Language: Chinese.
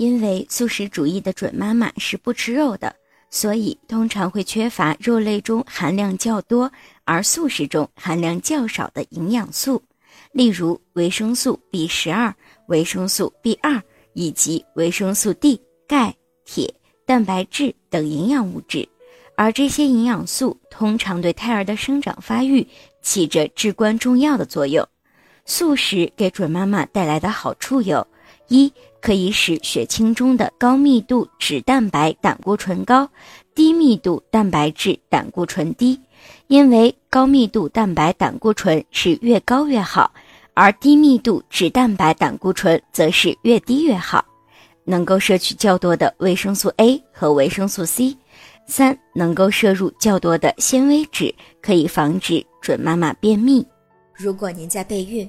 因为素食主义的准妈妈是不吃肉的，所以通常会缺乏肉类中含量较多而素食中含量较少的营养素，例如维生素 B 十二、维生素 B 二以及维生素 D、钙、铁、蛋白质等营养物质。而这些营养素通常对胎儿的生长发育起着至关重要的作用。素食给准妈妈带来的好处有：一、可以使血清中的高密度脂蛋白胆固醇高，低密度蛋白质胆固醇低，因为高密度蛋白胆固醇是越高越好，而低密度脂蛋白胆固醇则是越低越好。能够摄取较多的维生素 A 和维生素 C。三能够摄入较多的纤维质，可以防止准妈妈便秘。如果您在备孕、